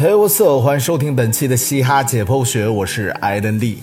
Hey what's up？欢迎收听本期的嘻哈解剖学，我是艾登利。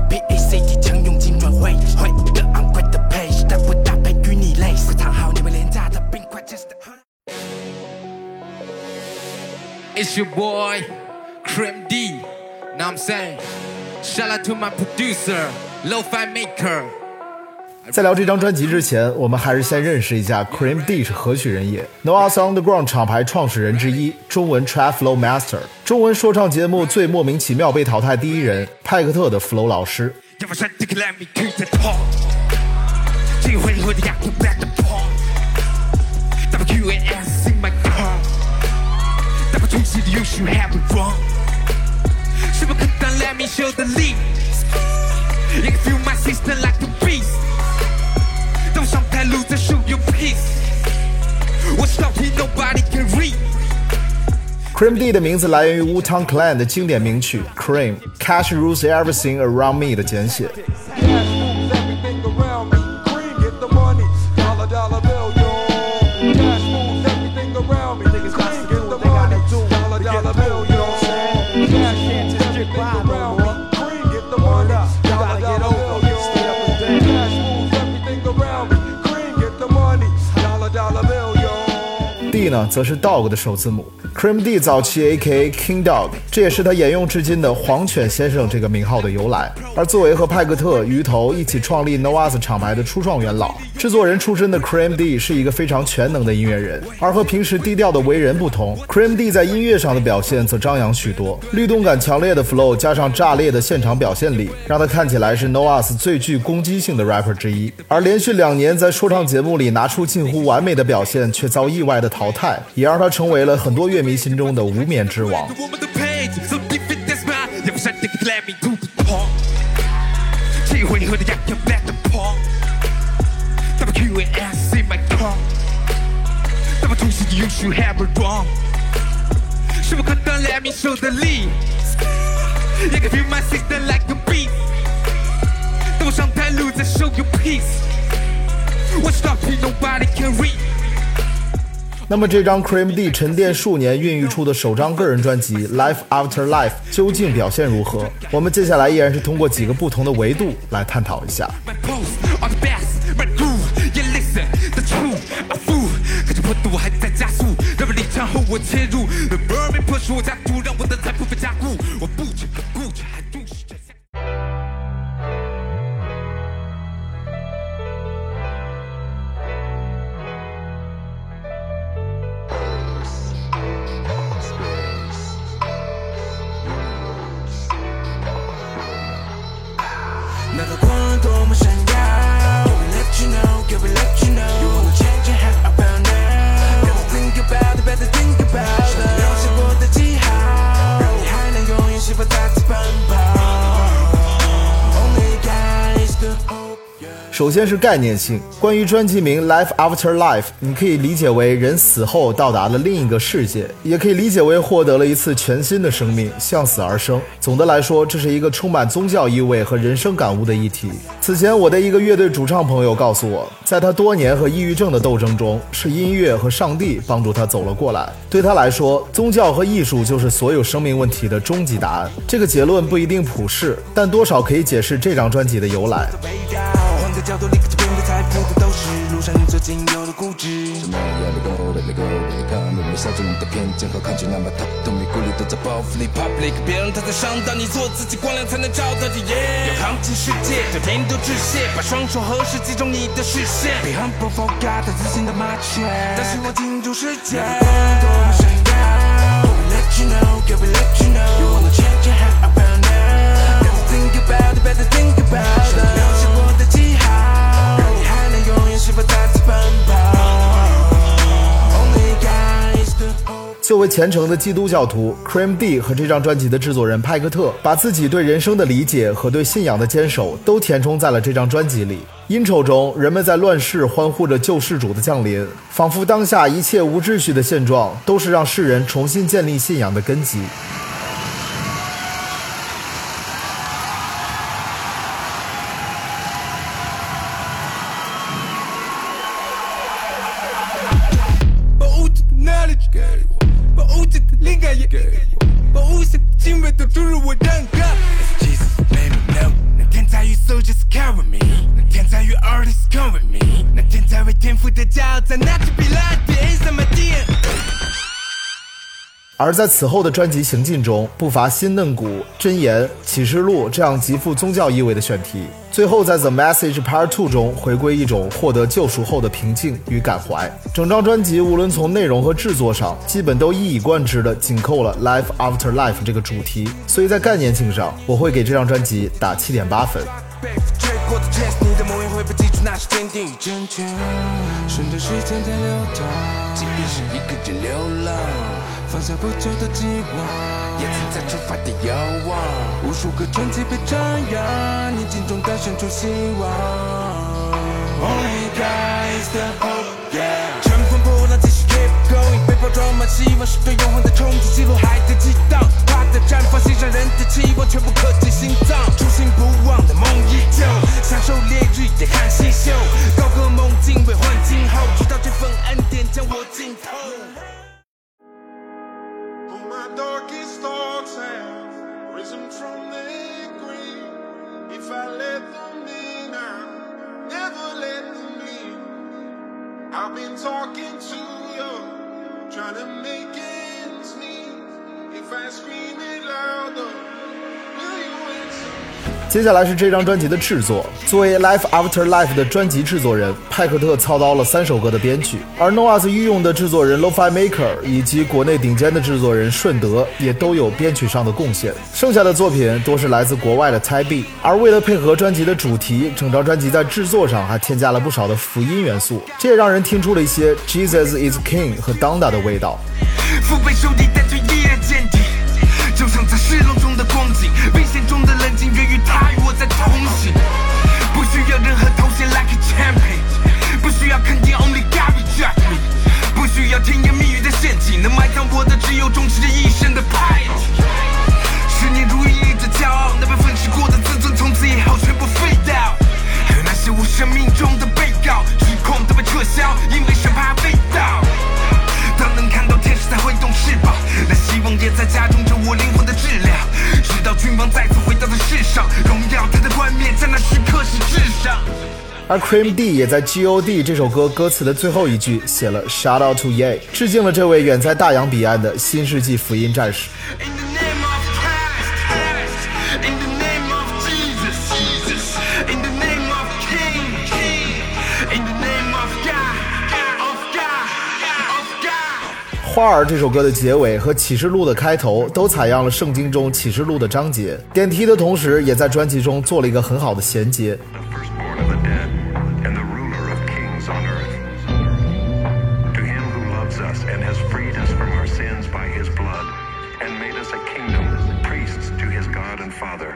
？It's your boy, Cream D. Now I'm saying, shout out to my producer, Lo-Fi Maker. 在聊这张专辑之前，我们还是先认识一下 Cream D 是何许人也。No Us Underground 厂牌创始人之一，中文 Trap Flow Master，中文说唱节目最莫名其妙被淘汰第一人，派克特的 Flow 老师。You should have it wrong 是不可能 let me show the lead You can feel my system like a beast 登上台路再 show your peace 我 stopping nobody can read Cream D 的名字来源于 Wu-Tang Clan 的经典名曲 Cream，Cash rules everything around me 的简写。D 呢，则是 Dog 的首字母。Cream D 早期 A.K.A King Dog，这也是他沿用至今的“黄犬先生”这个名号的由来。而作为和派克特、鱼头一起创立 No Us 厂牌的初创元老，制作人出身的 Cream D 是一个非常全能的音乐人。而和平时低调的为人不同，Cream D 在音乐上的表现则张扬许多。律动感强烈的 flow 加上炸裂的现场表现力，让他看起来是 No Us 最具攻击性的 rapper 之一。而连续两年在说唱节目里拿出近乎完美的表现，却遭意外的淘汰，也让他成为了很多乐迷心中的无冕之王。那么这张 Cream D 沉淀数年孕育出的首张个人专辑《Life After Life》究竟表现如何？我们接下来依然是通过几个不同的维度来探讨一下。首先是概念性，关于专辑名《Life After Life》，你可以理解为人死后到达了另一个世界，也可以理解为获得了一次全新的生命，向死而生。总的来说，这是一个充满宗教意味和人生感悟的议题。此前，我的一个乐队主唱朋友告诉我，在他多年和抑郁症的斗争中，是音乐和上帝帮助他走了过来。对他来说，宗教和艺术就是所有生命问题的终极答案。这个结论不一定普世，但多少可以解释这张专辑的由来。个角度立刻就变得财富的斗士，路上你最仅有的固执。什么 Let it go, let it go, let it come，人们小众的偏见和抗拒，那么他都没顾虑，都在报复里 public，别让他再伤到你，做自己光亮才能照到底。要扛起世界，对天都致谢，把双手合十，集中你的视线。Be humble forgot，自信的麻雀，但是我进入世界。多么闪耀，Can we let you know，Can we let you know，You wanna change your hat about now，Better think about it，Better think about it。虔诚的基督教徒，Cream D 和这张专辑的制作人派克特把自己对人生的理解和对信仰的坚守都填充在了这张专辑里。音丑中，人们在乱世欢呼着救世主的降临，仿佛当下一切无秩序的现状都是让世人重新建立信仰的根基。而在此后的专辑行进中，不乏新嫩骨、箴言、启示录这样极富宗教意味的选题。最后在 The Message Part Two 中回归一种获得救赎后的平静与感怀。整张专辑无论从内容和制作上，基本都一以贯之的紧扣了 Life After Life 这个主题，所以在概念性上，我会给这张专辑打七点八分。即便是一个人流浪，放下不久的寄望，也曾在出发的遥望。无数个传奇被张扬，你镜中诞生出希望。Only God is the hope, yeah。乘风破浪，继续 keep going，背包装满希望，是对永恒的憧憬，记录海的激荡，花的绽放，欣赏人的期望，全部刻进心脏。初心不忘的梦依旧，享受烈日也看星宿，高歌猛进为换今后，直到这份恩典将我浸透。Risen from the grave. If I let them in, I'll never let them in. I've been talking to you, trying to make ends meet. If I scream it louder? 接下来是这张专辑的制作。作为《Life After Life》的专辑制作人，派克特操刀了三首歌的编曲，而 Noah's 御用的制作人 Lo-Fi Maker 以及国内顶尖的制作人顺德也都有编曲上的贡献。剩下的作品多是来自国外的 Ty。而为了配合专辑的主题，整张专辑在制作上还添加了不少的福音元素，这也让人听出了一些 Jesus is King 和 Donda 的味道。腹背受敌，但却能埋葬我的只有充斥着一生的派。而 Cream D 也在 G.O.D 这首歌歌词的最后一句写了 Shout out to Ye，致敬了这位远在大洋彼岸的新世纪福音战士。花儿这首歌的结尾和启示录的开头都采样了圣经中启示录的章节，点题的同时，也在专辑中做了一个很好的衔接。And made us a kingdom, priests to his God and Father.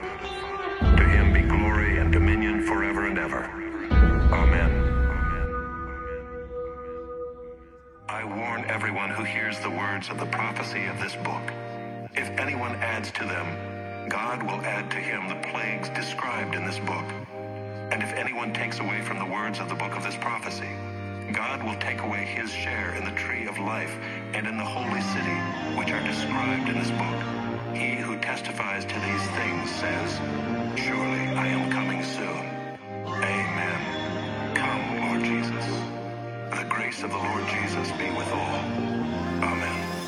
To him be glory and dominion forever and ever. Amen. I warn everyone who hears the words of the prophecy of this book. If anyone adds to them, God will add to him the plagues described in this book. And if anyone takes away from the words of the book of this prophecy, God will take away his share in the tree of life and in the holy city, which are described in this book. He who testifies to these things says, Surely I am coming soon. Amen. Come, Lord Jesus. The grace of the Lord Jesus be with all. Amen.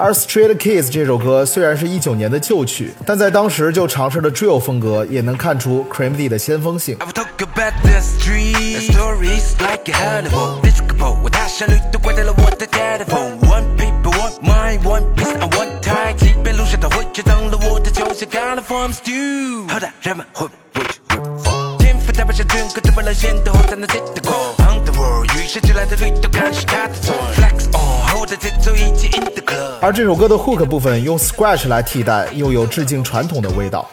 而 Street Kids 这首歌虽然是一九年的旧曲，但在当时就尝试了 drill 风格，也能看出 Cream D 的先锋性。I will talk about the street stories like a Hannibal. Disco 我大旋律都挂在了我的 telephone. One people, one mind, one piece, and one time. 即便路上它会却当了我的球，像 kind of form stew. 好的，人们会不会去 reform？天赋代表像军歌，这本来显得后才能 take the call. On the world，与生俱来的律动看是他的错。Flex on，而这首歌的 hook 部分用 scratch 来替代，又有致敬传统的味道。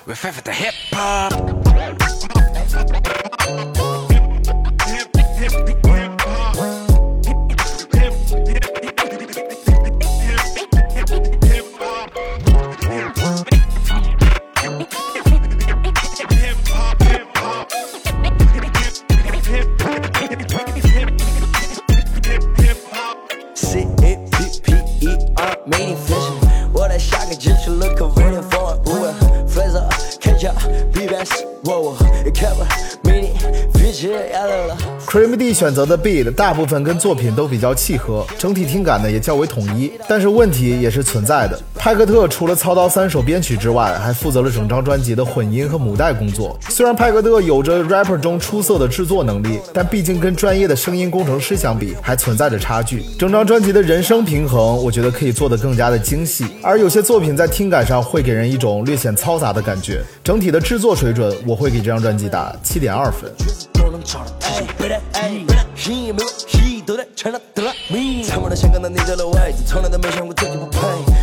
Cream D 选择的 beat 大部分跟作品都比较契合，整体听感呢也较为统一，但是问题也是存在的。派克特除了操刀三首编曲之外，还负责了整张专辑的混音和母带工作。虽然派克特有着 rapper 中出色的制作能力，但毕竟跟专业的声音工程师相比，还存在着差距。整张专辑的人声平衡，我觉得可以做得更加的精细，而有些作品在听感上会给人一种略显嘈杂的感觉。整体的制作水准，我会给这张专辑打七点二分。都能找到自己背的爱，心也没有戏，都在全都得了命。沉默的想看到你的位置，从来都没想过自己不配。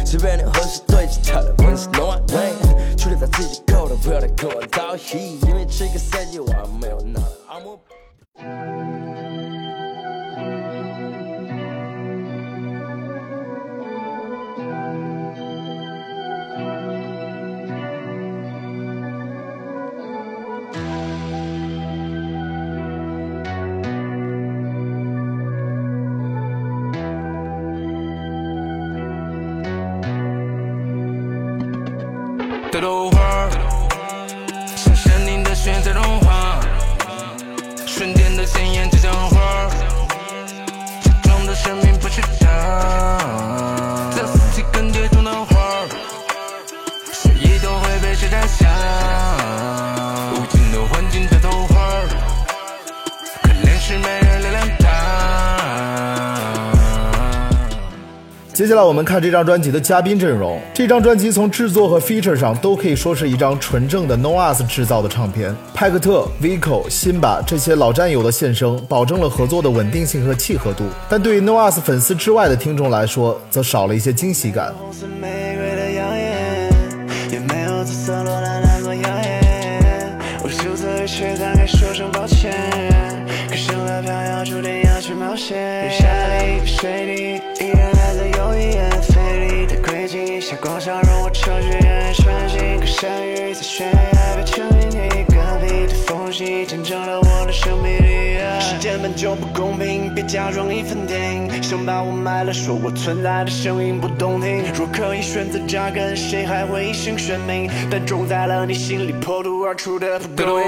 随便你何时对起他的本事，no one way。处理在自己够了，不要来跟我造戏，因为这个赛季我还没有拿到阿莫。的我们看这张专辑的嘉宾阵容。这张专辑从制作和 feature 上都可以说是一张纯正的 Noahs 制造的唱片。派克特、Vico、辛巴这些老战友的现身，保证了合作的稳定性和契合度。但对于 Noahs 粉丝之外的听众来说，则少了一些惊喜感。假装一分听，想把我埋了，说我存在的声音不动听。若可以选择扎根，谁还会一生悬命？但种在了你心里破土而出的不够硬。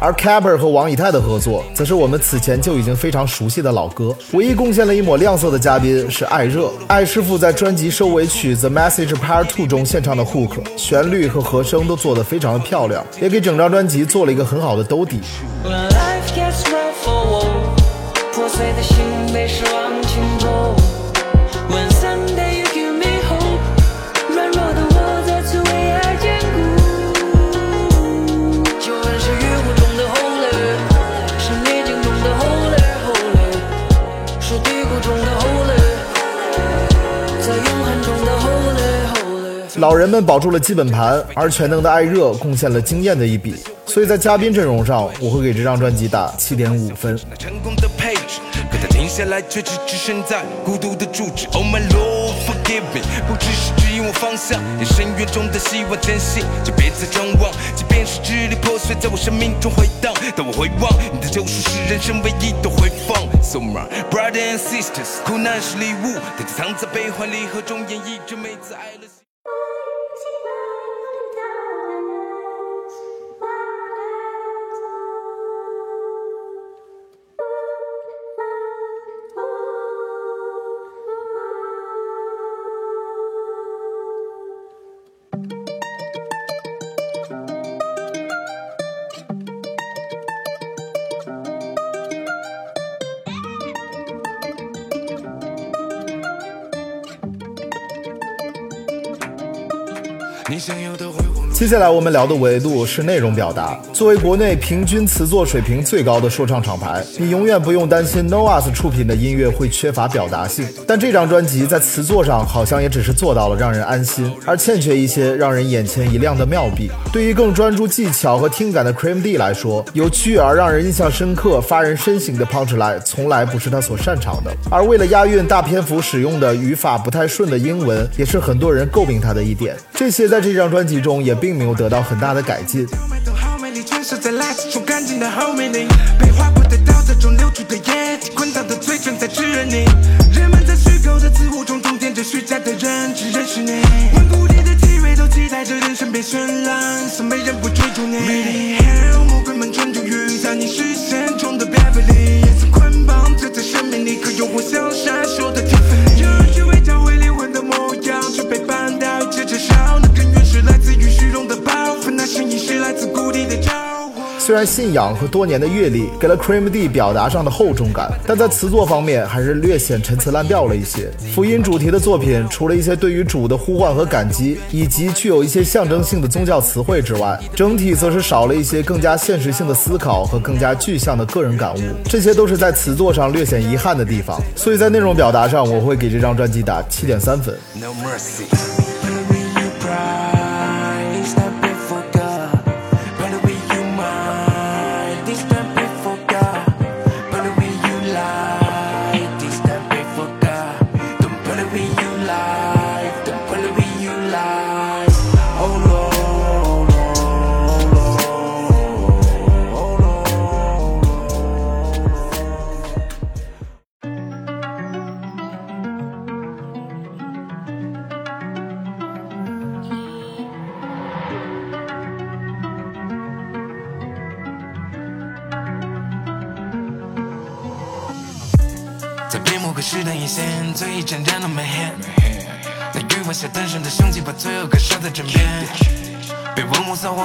而 Caber 和王以太的合作，则是我们此前就已经非常熟悉的老歌。唯一贡献了一抹亮色的嘉宾是艾热，艾师傅在专辑收尾曲《The Message Part Two》中献唱的 hook，旋律和和声都做得非常的漂亮，也给整张专辑做了一个很好的兜底。碎的心被失望侵破。When someday you give me hope，软弱的我再次为爱坚固。就算是雨雾中的 Holy，是逆境中的 Holy，Holy，是低谷中的 Holy，在永恒中的 Holy，Holy。老人们保住了基本盘，而全能的艾热贡献了惊艳的一笔。所以在嘉宾阵容上，我会给这张专辑打七点五分。成功的下来却只置身在孤独的住址。Oh my Lord, forgive me，不只是指引我方向，连深渊中的希望坚信，就别再张望，即便是支离破碎，在我生命中回荡。当我回望，你的救赎是人生唯一的回放。So my brothers and sisters，苦难是礼物，它就藏在悲欢离合中，演绎着每次爱了。接下来我们聊的维度是内容表达。作为国内平均词作水平最高的说唱厂牌，你永远不用担心 NOAS 出品的音乐会缺乏表达性。但这张专辑在词作上好像也只是做到了让人安心，而欠缺一些让人眼前一亮的妙笔。对于更专注技巧和听感的 Cream D 来说，有趣而让人印象深刻、发人深省的 punchline 从来不是他所擅长的。而为了押韵，大篇幅使用的语法不太顺的英文，也是很多人诟病他的一点。这些在这张专辑中也并没有得到很大的改进。麦头好美丽，全是在垃圾冲干净的后面里，被划破的刀子中流出的液体，滚烫的嘴唇在炙热你。人们在虚构的自我中重点着虚假的人，只认识你。顽固你的期待着人生别绚烂，可没人不追逐你。Really hell，魔鬼们蠢蠢欲在你视虽然信仰和多年的阅历给了 Cream D 表达上的厚重感，但在词作方面还是略显陈词滥调了一些。福音主题的作品，除了一些对于主的呼唤和感激，以及具有一些象征性的宗教词汇之外，整体则是少了一些更加现实性的思考和更加具象的个人感悟，这些都是在词作上略显遗憾的地方。所以在内容表达上，我会给这张专辑打七点三分。No mercy.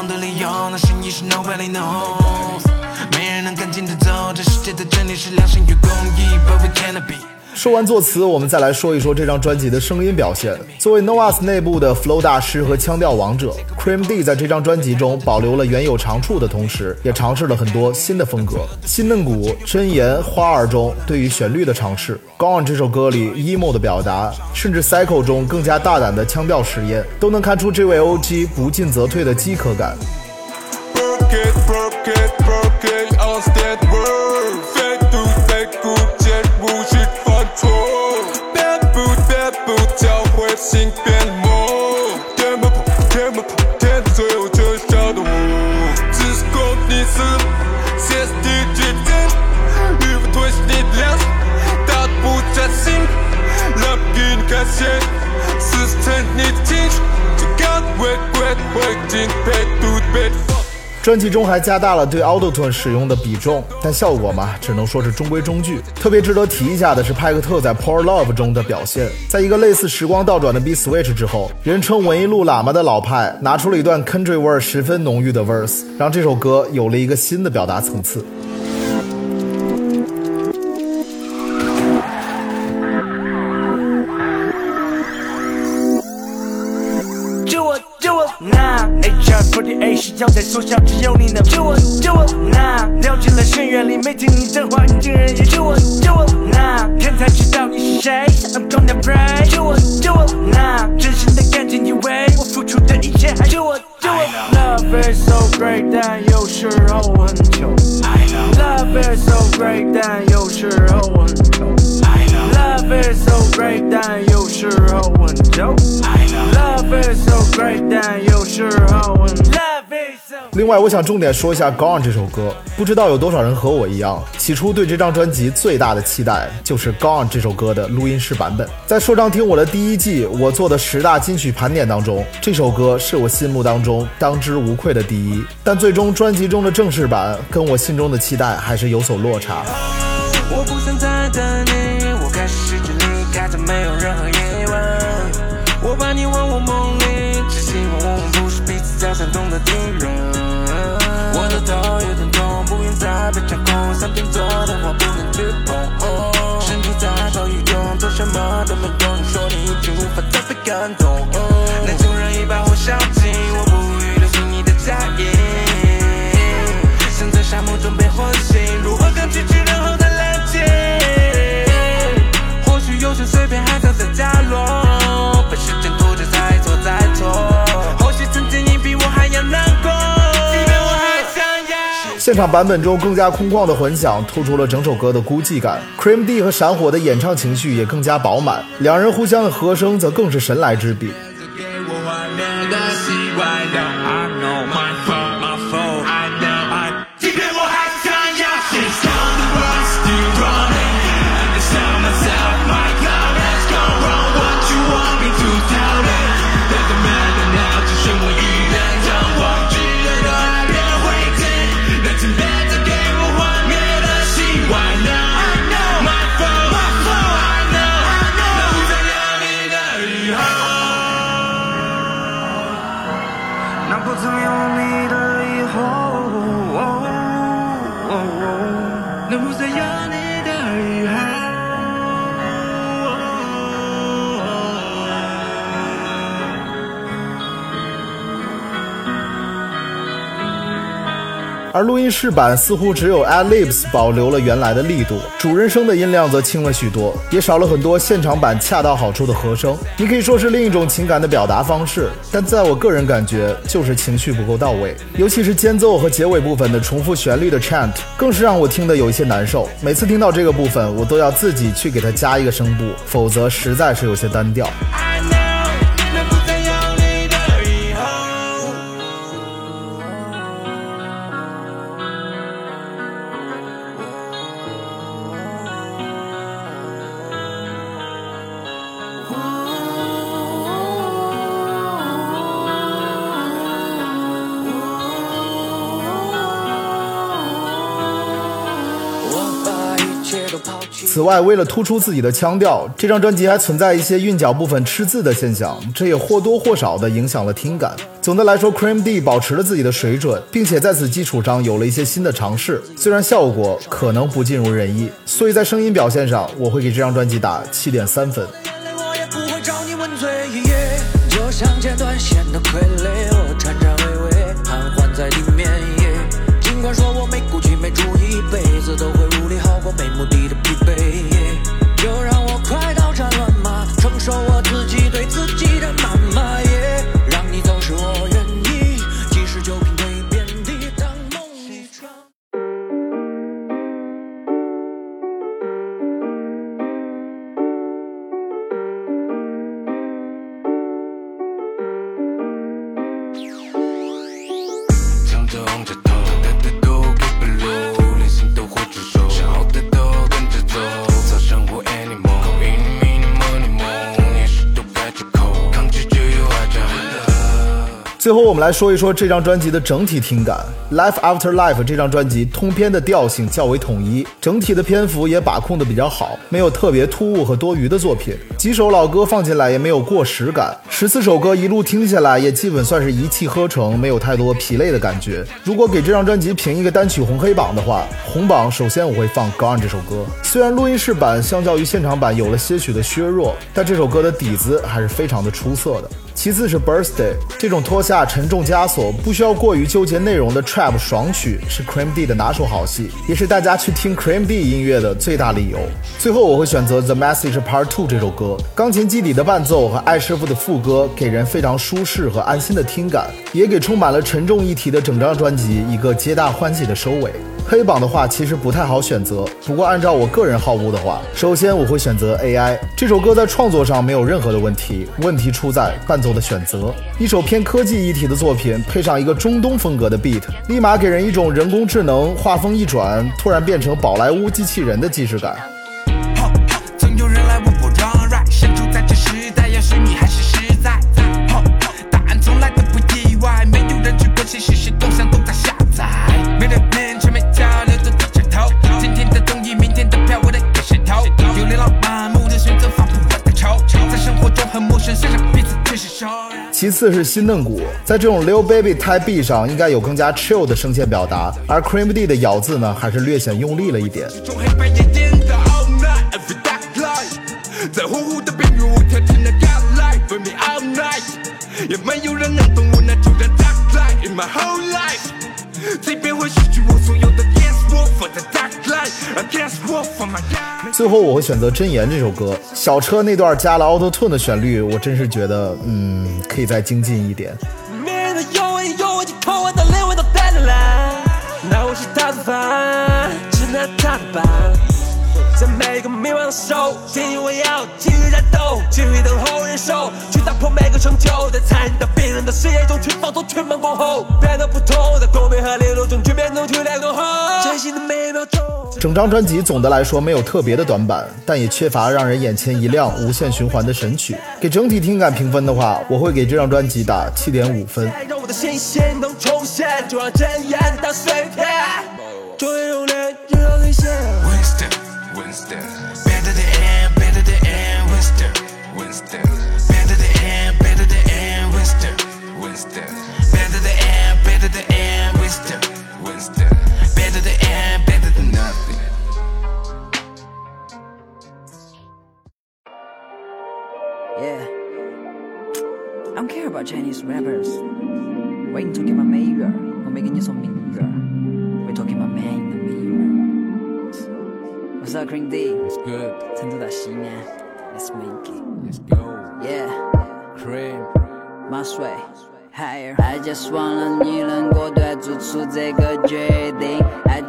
的理由，那声音是 nobody knows。没人能赶紧的走，这世界的真理是良心与公义，but we can't be。说完作词，我们再来说一说这张专辑的声音表现。作为 NOAS 内部的 flow 大师和腔调王者，Cream D 在这张专辑中保留了原有长处的同时，也尝试了很多新的风格。新嫩骨、真言、花儿中对于旋律的尝试，Gone 这首歌里 emo 的表达，甚至 Cycle 中更加大胆的腔调实验，都能看出这位 OG 不进则退的饥渴感。Broke it, broke it, broke it, 教会心变魔。天不破，天不破，天的最后就晓得我。只是够你死，CSD 决定，语不推是你的良心，大的不专心，来不给你看线，事实成你的情绪，就干为贵会进配度的被放。专辑中还加大了对 Autotune 使用的比重，但效果嘛，只能说是中规中矩。特别值得提一下的是派克特在 Poor Love 中的表现，在一个类似时光倒转的 B Switch 之后，人称文艺路喇嘛的老派拿出了一段 country 味儿十分浓郁的 verse，让这首歌有了一个新的表达层次。要在缩小，只有你能救我，救我！那掉进了深渊里，没听你的话，你竟然也救我，救我！那天才知道你是谁，I'm gonna pray，救我，救我！那真心的感情，以为我付出的一切还救我，救我！Love is so great，但有时候很糗。Love is so great，但有时候很丑。Love is so great，但有时候很久。Love is so great，但有时候很 Love is so。另外，我想重点说一下《Gone》这首歌，不知道有多少人和我一样，起初对这张专辑最大的期待就是《Gone》这首歌的录音室版本。在说唱听我的第一季我做的十大金曲盘点当中，这首歌是我心目当中当之无愧的第一。但最终专辑中的正式版跟我心中的期待还是有所落差。我不想再等你，没有任何疑问。我把你往我梦里，只希望我们不是彼此在相同的敌人。我的头有点痛，不愿再被掌控想听做的话不能去碰。身处在风雨中，做什么都没用，你说你已经无法再被感动。现场版本中更加空旷的混响突出了整首歌的孤寂感。Cream D 和闪火的演唱情绪也更加饱满，两人互相的和声则更是神来之笔。而录音室版似乎只有 ad libs 保留了原来的力度，主人声的音量则轻了许多，也少了很多现场版恰到好处的和声。你可以说是另一种情感的表达方式，但在我个人感觉，就是情绪不够到位。尤其是间奏和结尾部分的重复旋律的 chant，更是让我听得有一些难受。每次听到这个部分，我都要自己去给它加一个声部，否则实在是有些单调。此外，为了突出自己的腔调，这张专辑还存在一些韵脚部分吃字的现象，这也或多或少地影响了听感。总的来说，Cream D 保持了自己的水准，并且在此基础上有了一些新的尝试，虽然效果可能不尽如人意，所以在声音表现上，我会给这张专辑打七点三分。眼泪我也不会找你问罪，就像最后，我们来说一说这张专辑的整体听感。《Life After Life》这张专辑通篇的调性较为统一，整体的篇幅也把控的比较好，没有特别突兀和多余的作品。几首老歌放进来也没有过时感，十四首歌一路听下来也基本算是一气呵成，没有太多疲累的感觉。如果给这张专辑评一个单曲红黑榜的话，红榜首先我会放《Gone》这首歌。虽然录音室版相较于现场版有了些许的削弱，但这首歌的底子还是非常的出色的。其次是 Birthday 这种脱下沉重枷锁、不需要过于纠结内容的 Trap 爽曲，是 Cream D 的拿手好戏，也是大家去听 Cream D 音乐的最大理由。最后我会选择 The Message Part Two 这首歌，钢琴基底的伴奏和艾师傅的副歌，给人非常舒适和安心的听感，也给充满了沉重议题的整张专辑一个皆大欢喜的收尾。黑榜的话其实不太好选择，不过按照我个人好恶的话，首先我会选择 AI 这首歌在创作上没有任何的问题，问题出在伴奏的选择。一首偏科技一体的作品，配上一个中东风格的 beat，立马给人一种人工智能画风一转，突然变成宝莱坞机器人的既视感。其次是新嫩骨，在这种 Lil Baby Type B 上应该有更加 chill 的声线表达，而 Cream D 的咬字呢还是略显用力了一点。也没有人能懂我那突然 dark light in my whole life。即便会失去我所有的 dance floor for the dark light，I dance floor for my God。最后我会选择《真言》这首歌，小车那段加了 Auto Tune 的旋律，我真是觉得，嗯，可以再精进一点。破每个成就，在残忍的冰冷的世界中去放纵全盘过后，变得不同，在光明和中去变动，去来怒吼，真心的每一秒钟。整张专辑总的来说没有特别的短板，但也缺乏让人眼前一亮、无限循环的神曲。给整体听感评分的话，我会给这张专辑打七点五分。让我的新鲜能重现，就让真言当碎片，终于用力直到兑现。Winston,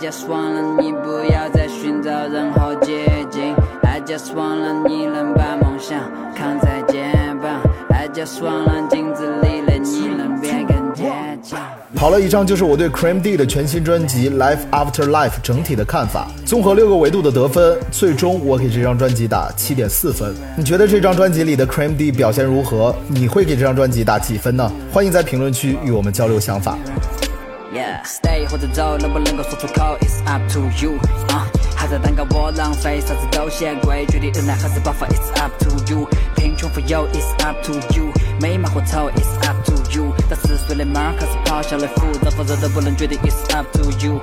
Just wanna 你不要再寻找任何捷径。I just wanna 你能把梦想扛在肩膀。I just wanna 镜子里的你能变更坚强。好了，以上就是我对 Cream D 的全新专辑《Life After Life》整体的看法。综合六个维度的得分，最终我给这张专辑打七点四分。你觉得这张专辑里的 Cream D 表现如何？你会给这张专辑打几分呢？欢迎在评论区与我们交流想法。Yeah, stay 或者走，能不能够说出口？It's up to you 啊、还在担心我浪费，啥子都嫌贵，决定忍耐还是爆发？It's up to you，贫穷富有？It's up to you，美貌或丑？It's up to you，当四岁的马还是咆哮的虎，热不热都不能决定？It's up to you、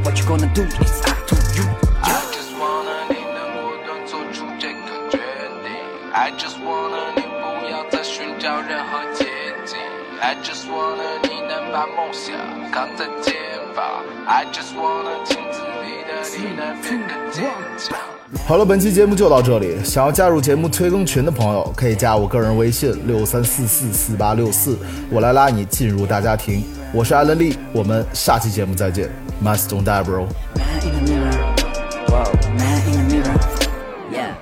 ？What you gonna do? It's up to you. I just wanna 你能果断做出这个决定。I just wanna 你不要再寻找任何捷径。I just wanna 你能把梦想扛在肩膀。I just wanna 镜子里的你能变更坚强。好了，本期节目就到这里。想要加入节目催更群的朋友，可以加我个人微信六三四四四八六四，我来拉你进入大家庭。我是艾伦利，我们下期节目再见。Must don't die, bro。Man in the mirror. Whoa, man in the mirror. Yeah.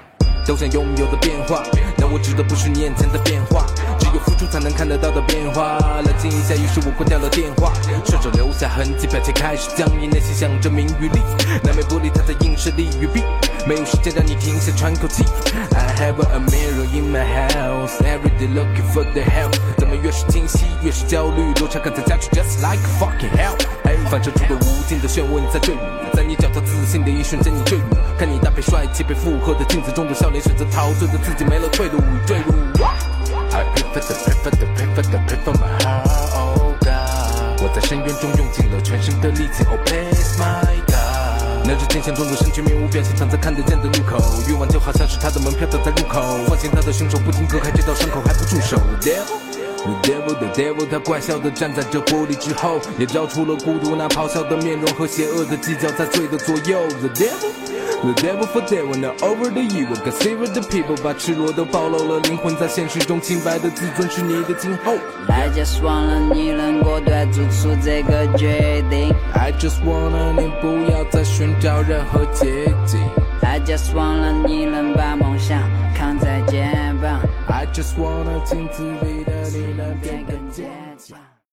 都想拥有的变化，但我指的不是你眼前的变化，付出才能看得到的变化。冷静一下，于是我关掉了电话，顺手留下痕迹，表情开始僵硬，内心想着名与利，难免不理他的硬是利与弊，没有时间让你停下喘口气。I have a mirror in my house, every day looking for the help，怎么越是清晰越是焦虑，落差感在加剧，just like fucking hell。反射出了无尽的漩涡，你在坠入，在你脚踏自信的一瞬间，你坠入，看你搭配帅气被附和的镜子中的笑脸，选择陶醉的自己没了退路，坠入。I prefer the prefer the prefer the prefer my heart, oh God。我在深渊中用尽了全身的力气，Oh please my God。拿着剑线装作身躯面无表情，躺在看得见的路口，欲望就好像是他的门票，等在入口，唤醒他的凶手，不停割开这道伤口还不住手。The devil, the devil，他怪笑的站在这玻璃之后，也照出了孤独那咆哮的面容和邪恶的犄角在罪的左右。The devil, the devil for devil, now over the evil, consider the people，把赤裸都暴露了灵魂，在现实中清白的自尊是你的今后。I just wanna 你能果断做出这个决定。I just wanna 你不要再寻找任何捷径。I just wanna 你能把梦想扛在肩膀。I just wanna 镜子里